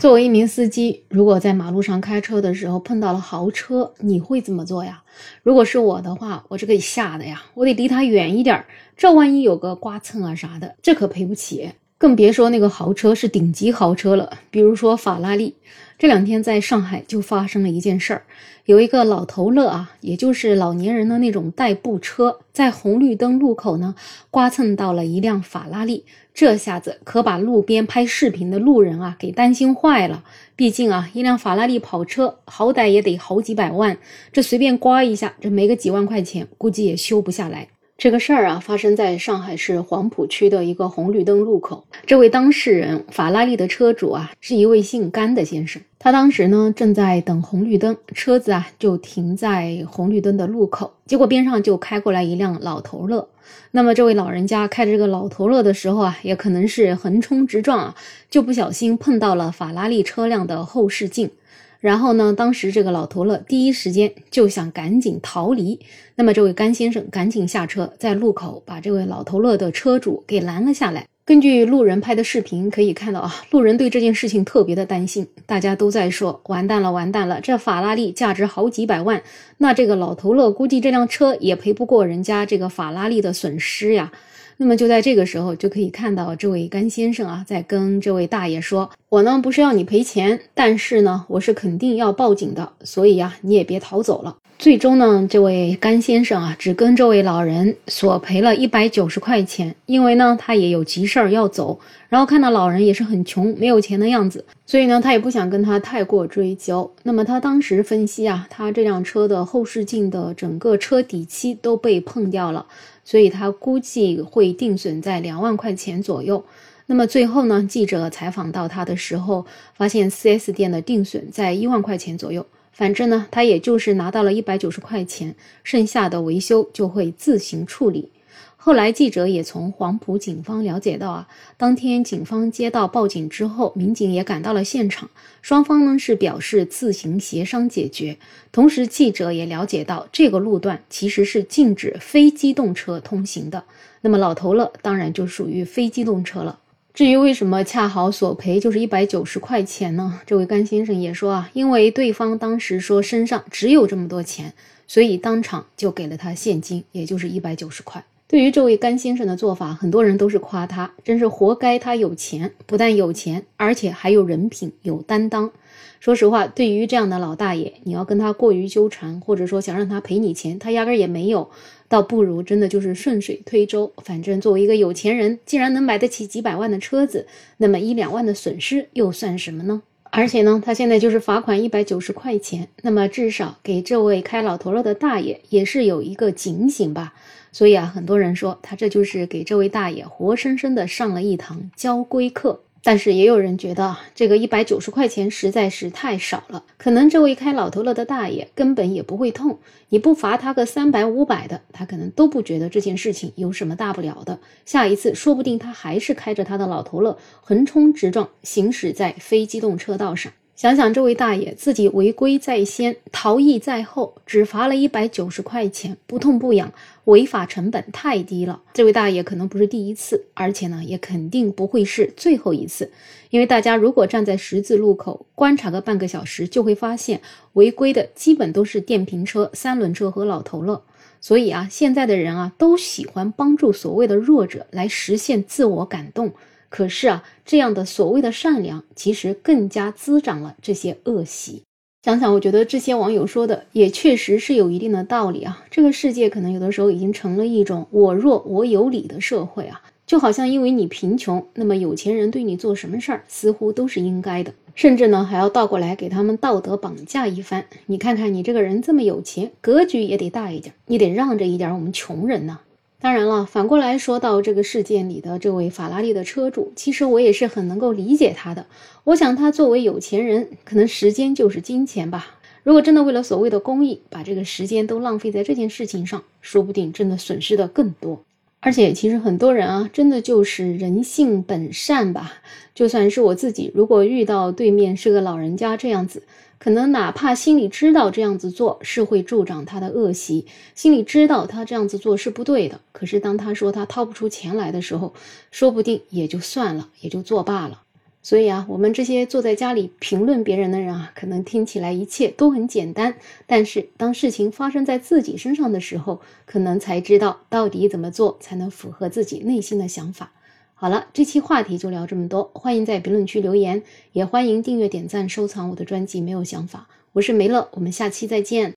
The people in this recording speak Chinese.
作为一名司机，如果在马路上开车的时候碰到了豪车，你会怎么做呀？如果是我的话，我这个吓的呀，我得离他远一点儿。这万一有个刮蹭啊啥的，这可赔不起。更别说那个豪车是顶级豪车了，比如说法拉利。这两天在上海就发生了一件事儿，有一个老头乐啊，也就是老年人的那种代步车，在红绿灯路口呢刮蹭到了一辆法拉利，这下子可把路边拍视频的路人啊给担心坏了。毕竟啊，一辆法拉利跑车好歹也得好几百万，这随便刮一下，这没个几万块钱，估计也修不下来。这个事儿啊，发生在上海市黄浦区的一个红绿灯路口。这位当事人，法拉利的车主啊，是一位姓甘的先生。他当时呢正在等红绿灯，车子啊就停在红绿灯的路口，结果边上就开过来一辆老头乐。那么这位老人家开着这个老头乐的时候啊，也可能是横冲直撞啊，就不小心碰到了法拉利车辆的后视镜。然后呢？当时这个老头乐第一时间就想赶紧逃离，那么这位甘先生赶紧下车，在路口把这位老头乐的车主给拦了下来。根据路人拍的视频可以看到啊，路人对这件事情特别的担心，大家都在说：完蛋了，完蛋了！这法拉利价值好几百万，那这个老头乐估计这辆车也赔不过人家这个法拉利的损失呀。那么就在这个时候，就可以看到这位甘先生啊，在跟这位大爷说：“我呢不是要你赔钱，但是呢，我是肯定要报警的，所以呀，你也别逃走了。”最终呢，这位甘先生啊，只跟这位老人索赔了一百九十块钱，因为呢，他也有急事儿要走，然后看到老人也是很穷，没有钱的样子，所以呢，他也不想跟他太过追究。那么他当时分析啊，他这辆车的后视镜的整个车底漆都被碰掉了。所以他估计会定损在两万块钱左右。那么最后呢，记者采访到他的时候，发现 4S 店的定损在一万块钱左右。反正呢，他也就是拿到了一百九十块钱，剩下的维修就会自行处理。后来，记者也从黄埔警方了解到啊，当天警方接到报警之后，民警也赶到了现场，双方呢是表示自行协商解决。同时，记者也了解到这个路段其实是禁止非机动车通行的。那么，老头乐当然就属于非机动车了。至于为什么恰好索赔就是一百九十块钱呢？这位甘先生也说啊，因为对方当时说身上只有这么多钱，所以当场就给了他现金，也就是一百九十块。对于这位甘先生的做法，很多人都是夸他，真是活该他有钱，不但有钱，而且还有人品、有担当。说实话，对于这样的老大爷，你要跟他过于纠缠，或者说想让他赔你钱，他压根儿也没有，倒不如真的就是顺水推舟。反正作为一个有钱人，既然能买得起几百万的车子，那么一两万的损失又算什么呢？而且呢，他现在就是罚款一百九十块钱，那么至少给这位开老头乐的大爷也是有一个警醒吧。所以啊，很多人说他这就是给这位大爷活生生的上了一堂交规课。但是也有人觉得这个一百九十块钱实在是太少了，可能这位开老头乐的大爷根本也不会痛，你不罚他个三百五百的，他可能都不觉得这件事情有什么大不了的。下一次说不定他还是开着他的老头乐横冲直撞行驶在非机动车道上。想想这位大爷自己违规在先，逃逸在后，只罚了一百九十块钱，不痛不痒，违法成本太低了。这位大爷可能不是第一次，而且呢，也肯定不会是最后一次。因为大家如果站在十字路口观察个半个小时，就会发现违规的基本都是电瓶车、三轮车和老头乐。所以啊，现在的人啊，都喜欢帮助所谓的弱者来实现自我感动。可是啊，这样的所谓的善良，其实更加滋长了这些恶习。想想，我觉得这些网友说的也确实是有一定的道理啊。这个世界可能有的时候已经成了一种我弱我有理的社会啊，就好像因为你贫穷，那么有钱人对你做什么事儿似乎都是应该的，甚至呢还要倒过来给他们道德绑架一番。你看看你这个人这么有钱，格局也得大一点，你得让着一点我们穷人呢。当然了，反过来说到这个事件里的这位法拉利的车主，其实我也是很能够理解他的。我想他作为有钱人，可能时间就是金钱吧。如果真的为了所谓的公益，把这个时间都浪费在这件事情上，说不定真的损失的更多。而且，其实很多人啊，真的就是人性本善吧。就算是我自己，如果遇到对面是个老人家这样子。可能哪怕心里知道这样子做是会助长他的恶习，心里知道他这样子做是不对的，可是当他说他掏不出钱来的时候，说不定也就算了，也就作罢了。所以啊，我们这些坐在家里评论别人的人啊，可能听起来一切都很简单，但是当事情发生在自己身上的时候，可能才知道到底怎么做才能符合自己内心的想法。好了，这期话题就聊这么多，欢迎在评论区留言，也欢迎订阅、点赞、收藏我的专辑。没有想法，我是梅乐，我们下期再见。